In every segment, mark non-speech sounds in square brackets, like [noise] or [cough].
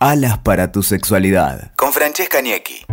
Alas para tu sexualidad. Con Francesca Niecki.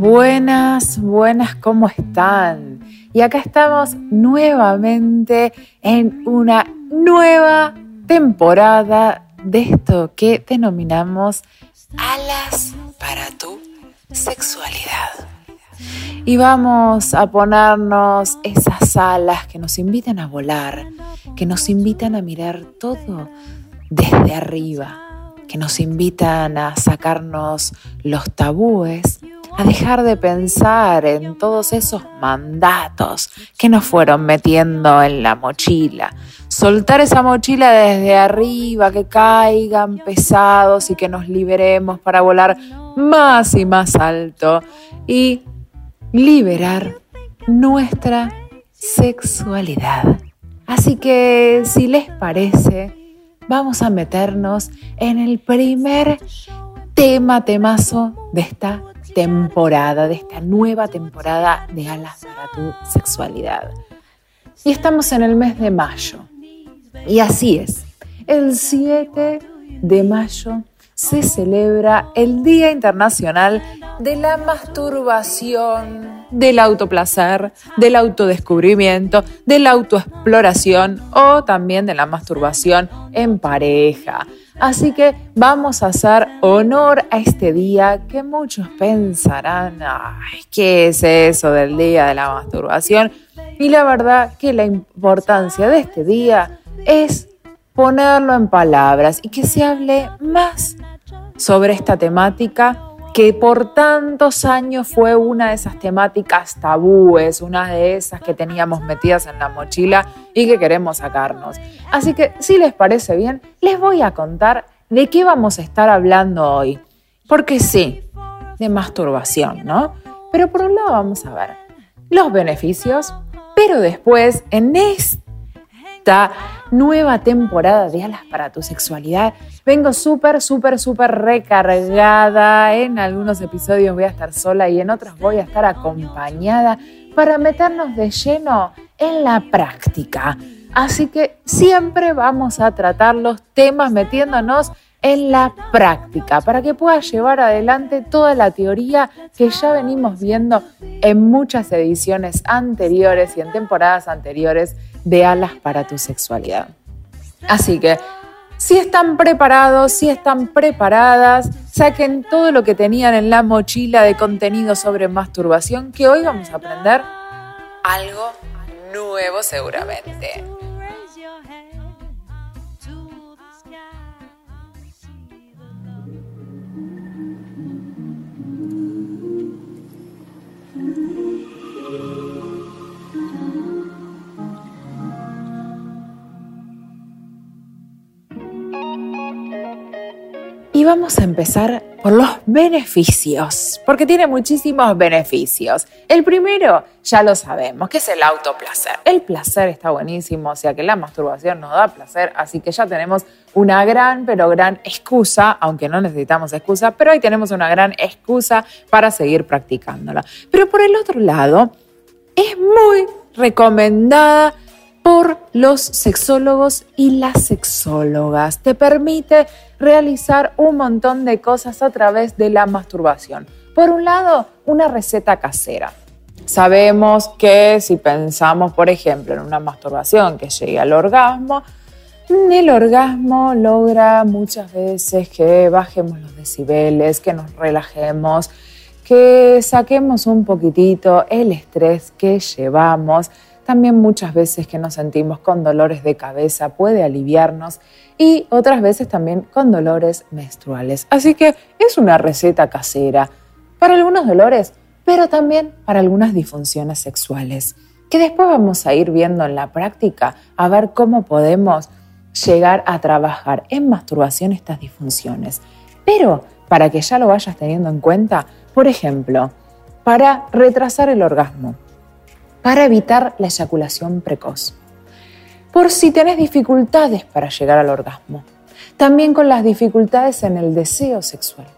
Buenas, buenas, ¿cómo están? Y acá estamos nuevamente en una nueva temporada de esto que denominamos Alas para tu sexualidad y vamos a ponernos esas alas que nos invitan a volar, que nos invitan a mirar todo desde arriba, que nos invitan a sacarnos los tabúes, a dejar de pensar en todos esos mandatos que nos fueron metiendo en la mochila. Soltar esa mochila desde arriba, que caigan pesados y que nos liberemos para volar más y más alto. Y liberar nuestra sexualidad. Así que si les parece, vamos a meternos en el primer tema temazo de esta temporada, de esta nueva temporada de Alas para tu sexualidad. Y estamos en el mes de mayo. Y así es, el 7 de mayo se celebra el Día Internacional de la Masturbación, del autoplacer, del autodescubrimiento, de la autoexploración o también de la masturbación en pareja. Así que vamos a hacer honor a este día que muchos pensarán, ay, ¿qué es eso del Día de la Masturbación? Y la verdad que la importancia de este día es ponerlo en palabras y que se hable más sobre esta temática que por tantos años fue una de esas temáticas tabúes, una de esas que teníamos metidas en la mochila y que queremos sacarnos. Así que si les parece bien, les voy a contar de qué vamos a estar hablando hoy. Porque sí, de masturbación, ¿no? Pero por un lado vamos a ver los beneficios, pero después en este esta nueva temporada de Alas para tu Sexualidad. Vengo súper, súper, súper recargada. En algunos episodios voy a estar sola y en otros voy a estar acompañada para meternos de lleno en la práctica. Así que siempre vamos a tratar los temas metiéndonos en la práctica para que puedas llevar adelante toda la teoría que ya venimos viendo en muchas ediciones anteriores y en temporadas anteriores de alas para tu sexualidad. Así que, si están preparados, si están preparadas, saquen todo lo que tenían en la mochila de contenido sobre masturbación, que hoy vamos a aprender algo nuevo seguramente. Vamos a empezar por los beneficios, porque tiene muchísimos beneficios. El primero, ya lo sabemos, que es el autoplacer. El placer está buenísimo, o sea que la masturbación nos da placer, así que ya tenemos una gran, pero gran excusa, aunque no necesitamos excusa, pero ahí tenemos una gran excusa para seguir practicándola. Pero por el otro lado, es muy recomendada por los sexólogos y las sexólogas. Te permite realizar un montón de cosas a través de la masturbación. Por un lado, una receta casera. Sabemos que si pensamos, por ejemplo, en una masturbación que llegue al orgasmo, el orgasmo logra muchas veces que bajemos los decibeles, que nos relajemos, que saquemos un poquitito el estrés que llevamos también muchas veces que nos sentimos con dolores de cabeza puede aliviarnos y otras veces también con dolores menstruales. Así que es una receta casera para algunos dolores, pero también para algunas disfunciones sexuales, que después vamos a ir viendo en la práctica a ver cómo podemos llegar a trabajar en masturbación estas disfunciones. Pero para que ya lo vayas teniendo en cuenta, por ejemplo, para retrasar el orgasmo, para evitar la eyaculación precoz. Por si tenés dificultades para llegar al orgasmo. También con las dificultades en el deseo sexual.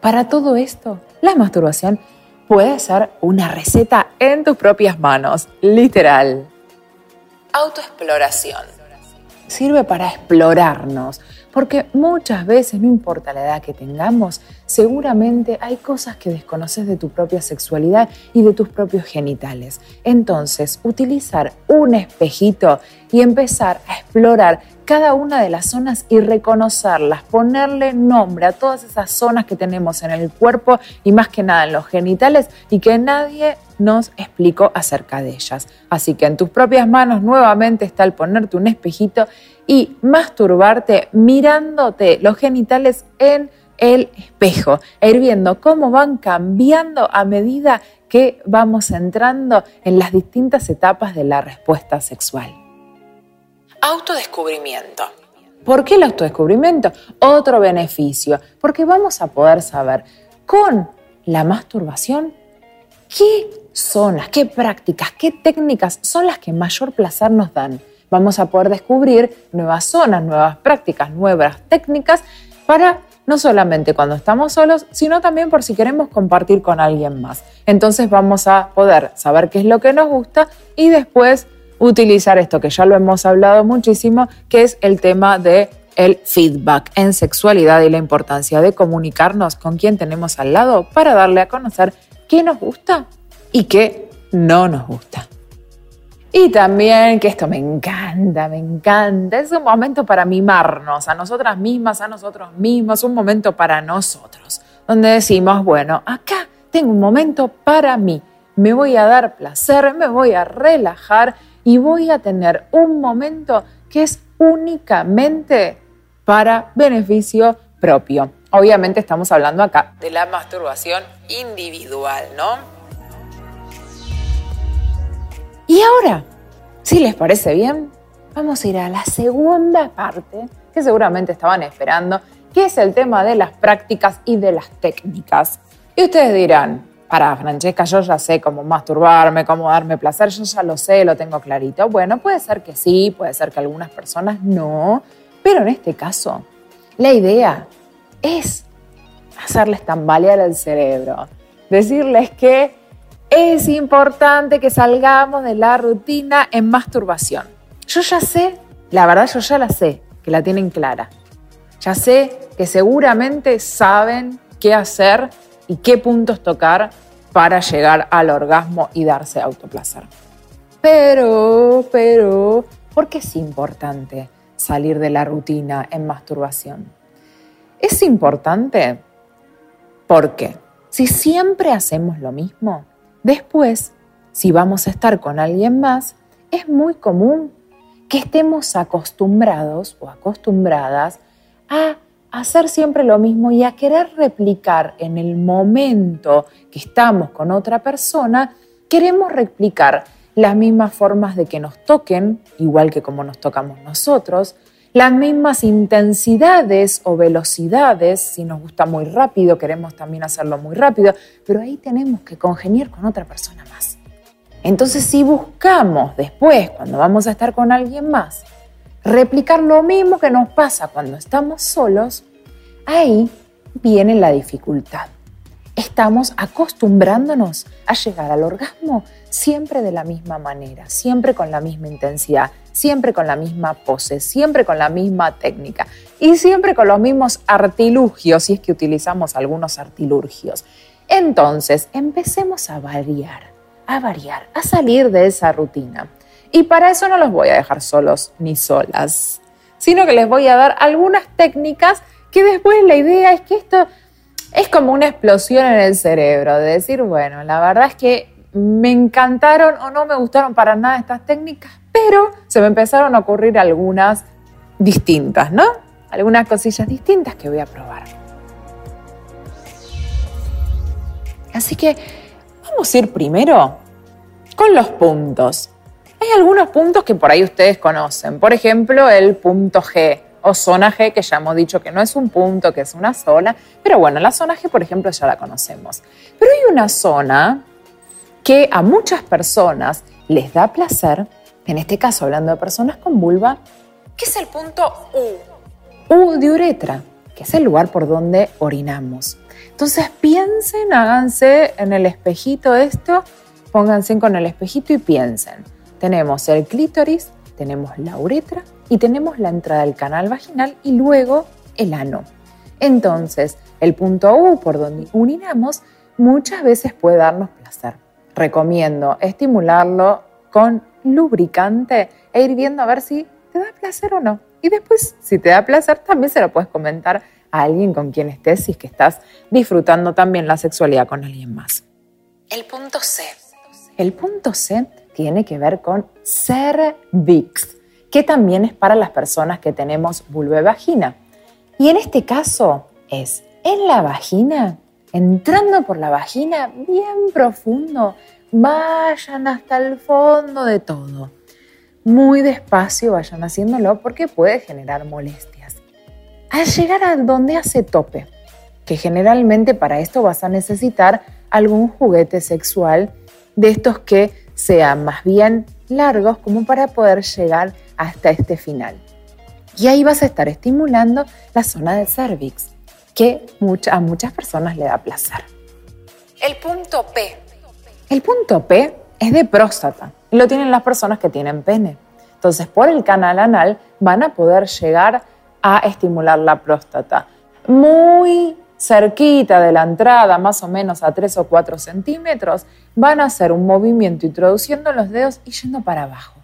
Para todo esto, la masturbación puede ser una receta en tus propias manos, literal. autoexploración. Sirve para explorarnos, porque muchas veces, no importa la edad que tengamos, seguramente hay cosas que desconoces de tu propia sexualidad y de tus propios genitales. Entonces, utilizar un espejito y empezar a explorar cada una de las zonas y reconocerlas, ponerle nombre a todas esas zonas que tenemos en el cuerpo y más que nada en los genitales y que nadie nos explicó acerca de ellas. Así que en tus propias manos nuevamente está el ponerte un espejito y masturbarte mirándote los genitales en el espejo, e ir viendo cómo van cambiando a medida que vamos entrando en las distintas etapas de la respuesta sexual. Autodescubrimiento. ¿Por qué el autodescubrimiento? Otro beneficio, porque vamos a poder saber con la masturbación qué zonas, qué prácticas, qué técnicas son las que mayor placer nos dan. Vamos a poder descubrir nuevas zonas, nuevas prácticas, nuevas técnicas para no solamente cuando estamos solos, sino también por si queremos compartir con alguien más. Entonces vamos a poder saber qué es lo que nos gusta y después utilizar esto que ya lo hemos hablado muchísimo, que es el tema de el feedback en sexualidad y la importancia de comunicarnos con quien tenemos al lado para darle a conocer qué nos gusta y qué no nos gusta. Y también, que esto me encanta, me encanta, es un momento para mimarnos a nosotras mismas, a nosotros mismos, un momento para nosotros, donde decimos, bueno, acá tengo un momento para mí, me voy a dar placer, me voy a relajar y voy a tener un momento que es únicamente para beneficio propio. Obviamente estamos hablando acá de la masturbación individual, ¿no? Y ahora, si les parece bien, vamos a ir a la segunda parte que seguramente estaban esperando, que es el tema de las prácticas y de las técnicas. Y ustedes dirán, para Francesca, yo ya sé cómo masturbarme, cómo darme placer, yo ya lo sé, lo tengo clarito. Bueno, puede ser que sí, puede ser que algunas personas no, pero en este caso, la idea es hacerles tambalear el cerebro, decirles que es importante que salgamos de la rutina en masturbación. Yo ya sé, la verdad yo ya la sé, que la tienen clara. Ya sé que seguramente saben qué hacer y qué puntos tocar para llegar al orgasmo y darse autoplacer. Pero, pero, ¿por qué es importante salir de la rutina en masturbación? Es importante porque si siempre hacemos lo mismo, después, si vamos a estar con alguien más, es muy común que estemos acostumbrados o acostumbradas a hacer siempre lo mismo y a querer replicar en el momento que estamos con otra persona, queremos replicar las mismas formas de que nos toquen, igual que como nos tocamos nosotros, las mismas intensidades o velocidades, si nos gusta muy rápido, queremos también hacerlo muy rápido, pero ahí tenemos que congeniar con otra persona más. Entonces, si buscamos después, cuando vamos a estar con alguien más, replicar lo mismo que nos pasa cuando estamos solos, ahí viene la dificultad. Estamos acostumbrándonos a llegar al orgasmo siempre de la misma manera, siempre con la misma intensidad, siempre con la misma pose, siempre con la misma técnica y siempre con los mismos artilugios, si es que utilizamos algunos artilugios. Entonces, empecemos a variar, a variar, a salir de esa rutina. Y para eso no los voy a dejar solos ni solas, sino que les voy a dar algunas técnicas que después la idea es que esto es como una explosión en el cerebro, de decir, bueno, la verdad es que me encantaron o no me gustaron para nada estas técnicas, pero se me empezaron a ocurrir algunas distintas, ¿no? Algunas cosillas distintas que voy a probar. Así que vamos a ir primero con los puntos. Hay algunos puntos que por ahí ustedes conocen. Por ejemplo, el punto G o zona G, que ya hemos dicho que no es un punto, que es una zona. Pero bueno, la zona G, por ejemplo, ya la conocemos. Pero hay una zona que a muchas personas les da placer, en este caso hablando de personas con vulva, que es el punto U. U de uretra, que es el lugar por donde orinamos. Entonces piensen, háganse en el espejito esto, pónganse con el espejito y piensen tenemos el clítoris tenemos la uretra y tenemos la entrada del canal vaginal y luego el ano. Entonces, el punto U por donde urinamos muchas veces puede darnos placer. Recomiendo estimularlo con lubricante e ir viendo a ver si te da placer o no. Y después, si te da placer, también se lo puedes comentar a alguien con quien estés si es que estás disfrutando también la sexualidad con alguien más. El punto C. El punto C tiene que ver con cervix, que también es para las personas que tenemos vulva vagina. Y en este caso es en la vagina, entrando por la vagina bien profundo, vayan hasta el fondo de todo. Muy despacio vayan haciéndolo porque puede generar molestias. Al llegar a donde hace tope, que generalmente para esto vas a necesitar algún juguete sexual de estos que sean más bien largos como para poder llegar hasta este final. Y ahí vas a estar estimulando la zona del cervix, que a muchas personas le da placer. El punto P. El punto P es de próstata lo tienen las personas que tienen pene. Entonces, por el canal anal van a poder llegar a estimular la próstata. Muy cerquita de la entrada, más o menos a 3 o 4 centímetros, van a hacer un movimiento introduciendo los dedos y yendo para abajo.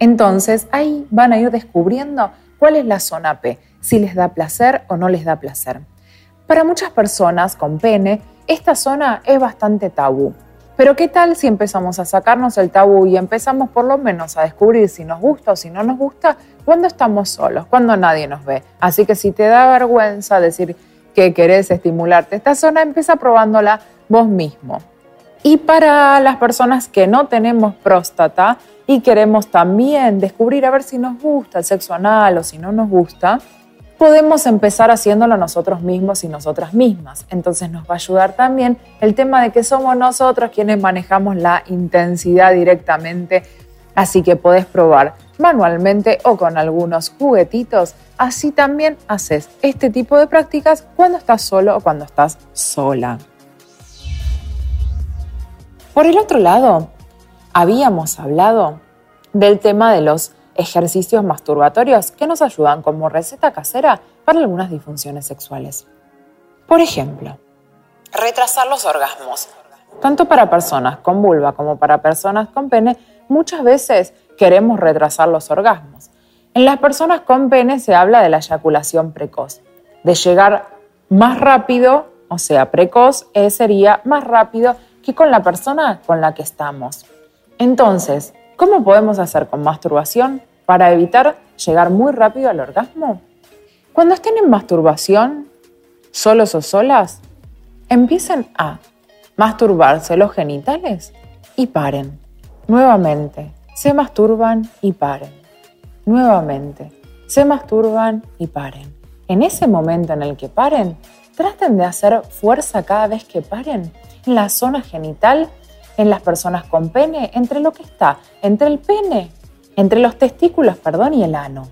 Entonces ahí van a ir descubriendo cuál es la zona P, si les da placer o no les da placer. Para muchas personas con pene, esta zona es bastante tabú. Pero ¿qué tal si empezamos a sacarnos el tabú y empezamos por lo menos a descubrir si nos gusta o si no nos gusta cuando estamos solos, cuando nadie nos ve? Así que si te da vergüenza decir, que querés estimularte esta zona, empieza probándola vos mismo. Y para las personas que no tenemos próstata y queremos también descubrir a ver si nos gusta el sexo anal o si no nos gusta, podemos empezar haciéndolo nosotros mismos y nosotras mismas. Entonces nos va a ayudar también el tema de que somos nosotros quienes manejamos la intensidad directamente. Así que podés probar manualmente o con algunos juguetitos. Así también haces este tipo de prácticas cuando estás solo o cuando estás sola. Por el otro lado, habíamos hablado del tema de los ejercicios masturbatorios que nos ayudan como receta casera para algunas disfunciones sexuales. Por ejemplo, retrasar los orgasmos. Tanto para personas con vulva como para personas con pene, muchas veces queremos retrasar los orgasmos. En las personas con pene se habla de la eyaculación precoz, de llegar más rápido, o sea, precoz eh, sería más rápido que con la persona con la que estamos. Entonces, ¿cómo podemos hacer con masturbación para evitar llegar muy rápido al orgasmo? Cuando estén en masturbación, solos o solas, empiecen a masturbarse los genitales y paren. Nuevamente, se masturban y paren. Nuevamente, se masturban y paren. En ese momento en el que paren, traten de hacer fuerza cada vez que paren en la zona genital, en las personas con pene, entre lo que está, entre el pene, entre los testículos, perdón, y el ano.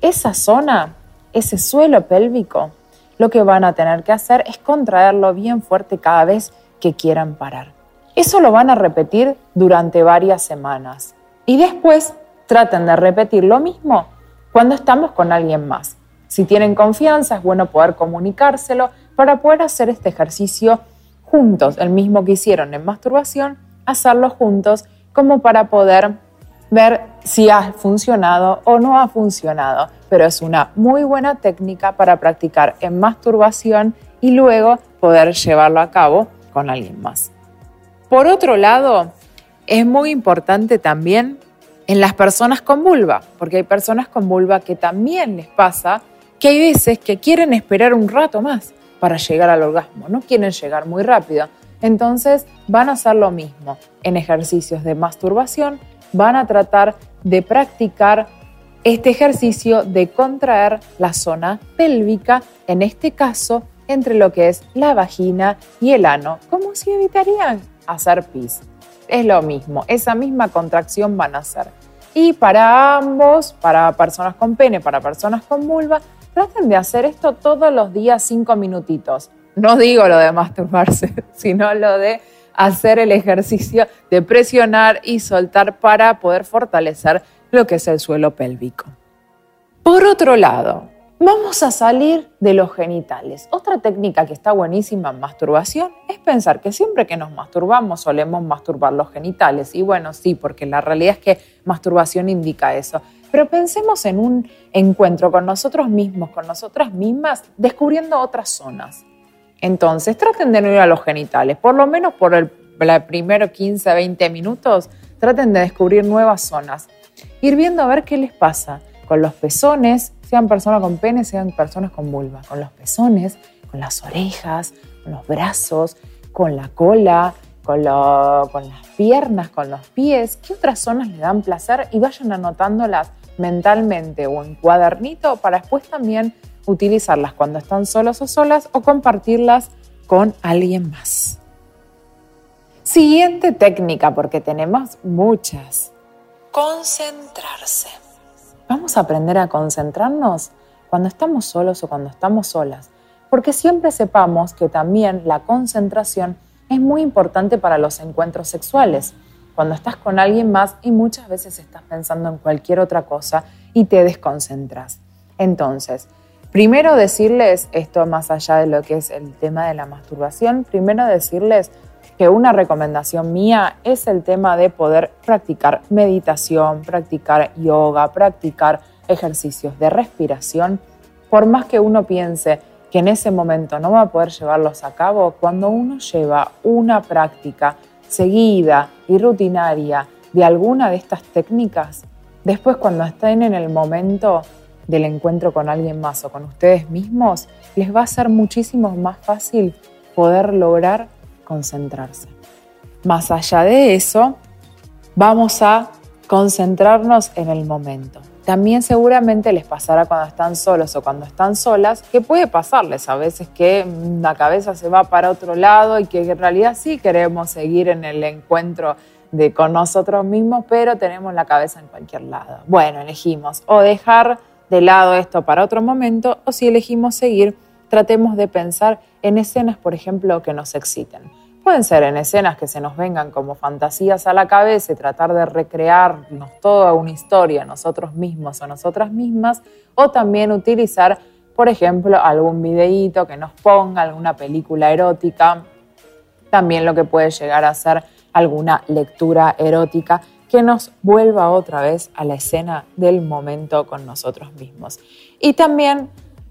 Esa zona, ese suelo pélvico, lo que van a tener que hacer es contraerlo bien fuerte cada vez que quieran parar. Eso lo van a repetir durante varias semanas. Y después traten de repetir lo mismo cuando estamos con alguien más. Si tienen confianza, es bueno poder comunicárselo para poder hacer este ejercicio juntos, el mismo que hicieron en masturbación, hacerlo juntos como para poder ver si ha funcionado o no ha funcionado. Pero es una muy buena técnica para practicar en masturbación y luego poder llevarlo a cabo con alguien más. Por otro lado, es muy importante también en las personas con vulva, porque hay personas con vulva que también les pasa que hay veces que quieren esperar un rato más para llegar al orgasmo, no quieren llegar muy rápido. Entonces van a hacer lo mismo. En ejercicios de masturbación van a tratar de practicar este ejercicio de contraer la zona pélvica, en este caso entre lo que es la vagina y el ano, como si evitarían hacer pis es lo mismo, esa misma contracción van a hacer. Y para ambos, para personas con pene, para personas con vulva, traten de hacer esto todos los días cinco minutitos. No digo lo de masturbarse, [laughs] sino lo de hacer el ejercicio de presionar y soltar para poder fortalecer lo que es el suelo pélvico. Por otro lado, vamos a salir de los genitales. Otra técnica que está buenísima en masturbación es pensar que siempre que nos masturbamos solemos masturbar los genitales. Y bueno, sí, porque la realidad es que masturbación indica eso. Pero pensemos en un encuentro con nosotros mismos, con nosotras mismas, descubriendo otras zonas. Entonces, traten de no ir a los genitales, por lo menos por el, el primero 15, 20 minutos, traten de descubrir nuevas zonas. Ir viendo a ver qué les pasa con los pezones, sean personas con pene, sean personas con vulva, con los pezones, con las orejas, con los brazos, con la cola, con, con las piernas, con los pies, qué otras zonas le dan placer y vayan anotándolas mentalmente o en cuadernito para después también utilizarlas cuando están solos o solas o compartirlas con alguien más. Siguiente técnica, porque tenemos muchas. Concentrarse. Vamos a aprender a concentrarnos cuando estamos solos o cuando estamos solas, porque siempre sepamos que también la concentración es muy importante para los encuentros sexuales cuando estás con alguien más y muchas veces estás pensando en cualquier otra cosa y te desconcentras. Entonces, primero decirles esto más allá de lo que es el tema de la masturbación, primero decirles que una recomendación mía es el tema de poder practicar meditación, practicar yoga, practicar ejercicios de respiración, por más que uno piense que en ese momento no va a poder llevarlos a cabo, cuando uno lleva una práctica seguida y rutinaria de alguna de estas técnicas, después cuando estén en el momento del encuentro con alguien más o con ustedes mismos, les va a ser muchísimo más fácil poder lograr concentrarse. Más allá de eso, vamos a concentrarnos en el momento. También seguramente les pasará cuando están solos o cuando están solas, que puede pasarles a veces que la cabeza se va para otro lado y que en realidad sí queremos seguir en el encuentro de con nosotros mismos, pero tenemos la cabeza en cualquier lado. Bueno, elegimos o dejar de lado esto para otro momento o si elegimos seguir, tratemos de pensar en escenas, por ejemplo, que nos exciten. Pueden ser en escenas que se nos vengan como fantasías a la cabeza y tratar de recrearnos toda una historia nosotros mismos o nosotras mismas, o también utilizar, por ejemplo, algún videíto que nos ponga, alguna película erótica, también lo que puede llegar a ser alguna lectura erótica que nos vuelva otra vez a la escena del momento con nosotros mismos. Y también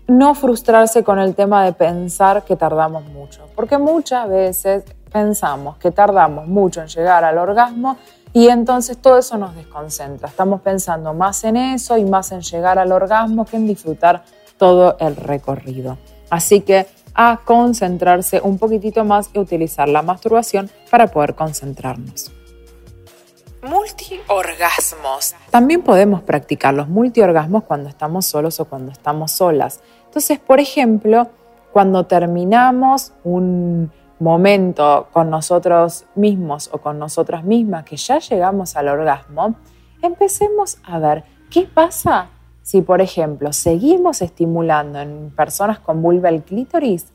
no frustrarse con el tema de pensar que tardamos mucho, porque muchas veces pensamos que tardamos mucho en llegar al orgasmo y entonces todo eso nos desconcentra. Estamos pensando más en eso y más en llegar al orgasmo que en disfrutar todo el recorrido. Así que a concentrarse un poquitito más y utilizar la masturbación para poder concentrarnos. Multiorgasmos. También podemos practicar los multiorgasmos cuando estamos solos o cuando estamos solas. Entonces, por ejemplo, cuando terminamos un momento con nosotros mismos o con nosotras mismas que ya llegamos al orgasmo, empecemos a ver qué pasa si, por ejemplo, seguimos estimulando en personas con vulva el clítoris,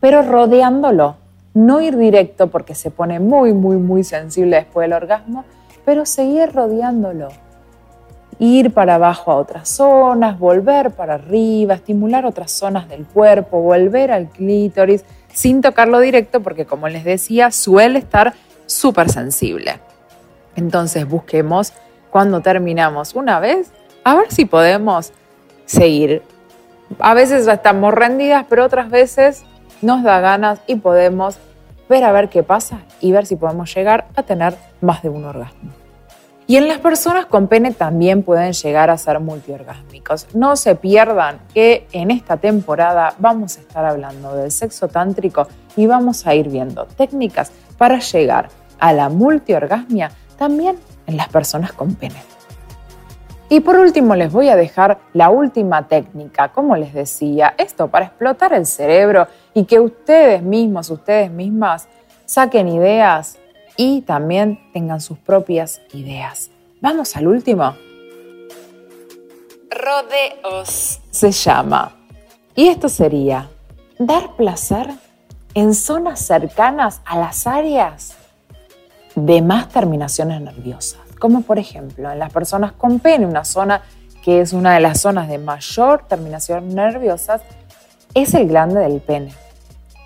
pero rodeándolo, no ir directo porque se pone muy, muy, muy sensible después del orgasmo, pero seguir rodeándolo. Ir para abajo a otras zonas, volver para arriba, estimular otras zonas del cuerpo, volver al clítoris, sin tocarlo directo porque como les decía suele estar súper sensible. Entonces busquemos cuando terminamos una vez a ver si podemos seguir. A veces estamos rendidas, pero otras veces nos da ganas y podemos ver a ver qué pasa y ver si podemos llegar a tener más de un orgasmo. Y en las personas con pene también pueden llegar a ser multiorgásmicos. No se pierdan que en esta temporada vamos a estar hablando del sexo tántrico y vamos a ir viendo técnicas para llegar a la multiorgasmia también en las personas con pene. Y por último les voy a dejar la última técnica, como les decía, esto para explotar el cerebro y que ustedes mismos, ustedes mismas saquen ideas y también tengan sus propias ideas. Vamos al último. Rodeos se llama. Y esto sería dar placer en zonas cercanas a las áreas de más terminaciones nerviosas, como por ejemplo en las personas con pene, una zona que es una de las zonas de mayor terminación nerviosa, es el glande del pene.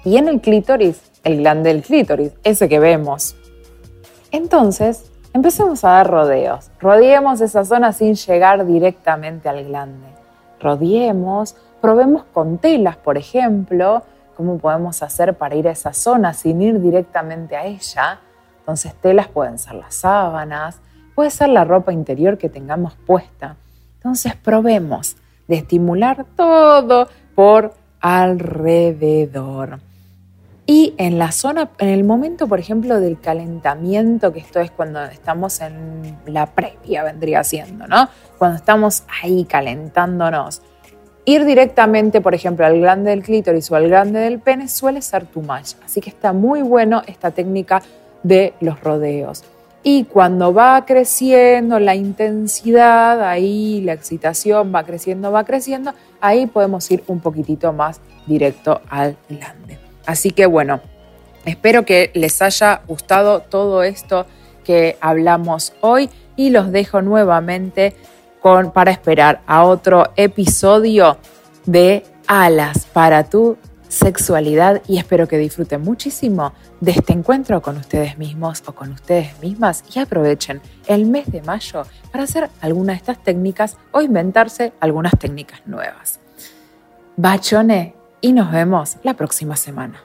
Y en el clítoris, el glande del clítoris, ese que vemos. Entonces, empecemos a dar rodeos. Rodeemos esa zona sin llegar directamente al glande. Rodeemos, probemos con telas, por ejemplo, cómo podemos hacer para ir a esa zona sin ir directamente a ella. Entonces, telas pueden ser las sábanas, puede ser la ropa interior que tengamos puesta. Entonces, probemos de estimular todo por alrededor. Y en la zona, en el momento, por ejemplo, del calentamiento, que esto es cuando estamos en la previa, vendría siendo, ¿no? Cuando estamos ahí calentándonos. Ir directamente, por ejemplo, al glande del clítoris o al glande del pene suele ser too much. Así que está muy bueno esta técnica de los rodeos. Y cuando va creciendo la intensidad, ahí la excitación va creciendo, va creciendo, ahí podemos ir un poquitito más directo al glande. Así que bueno, espero que les haya gustado todo esto que hablamos hoy y los dejo nuevamente con, para esperar a otro episodio de Alas para tu sexualidad y espero que disfruten muchísimo de este encuentro con ustedes mismos o con ustedes mismas y aprovechen el mes de mayo para hacer alguna de estas técnicas o inventarse algunas técnicas nuevas. Bachone y nos vemos la próxima semana.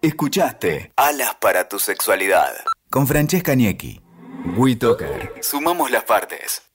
Escuchaste Alas para tu sexualidad con Francesca Niecki. WeToker. Sumamos las partes.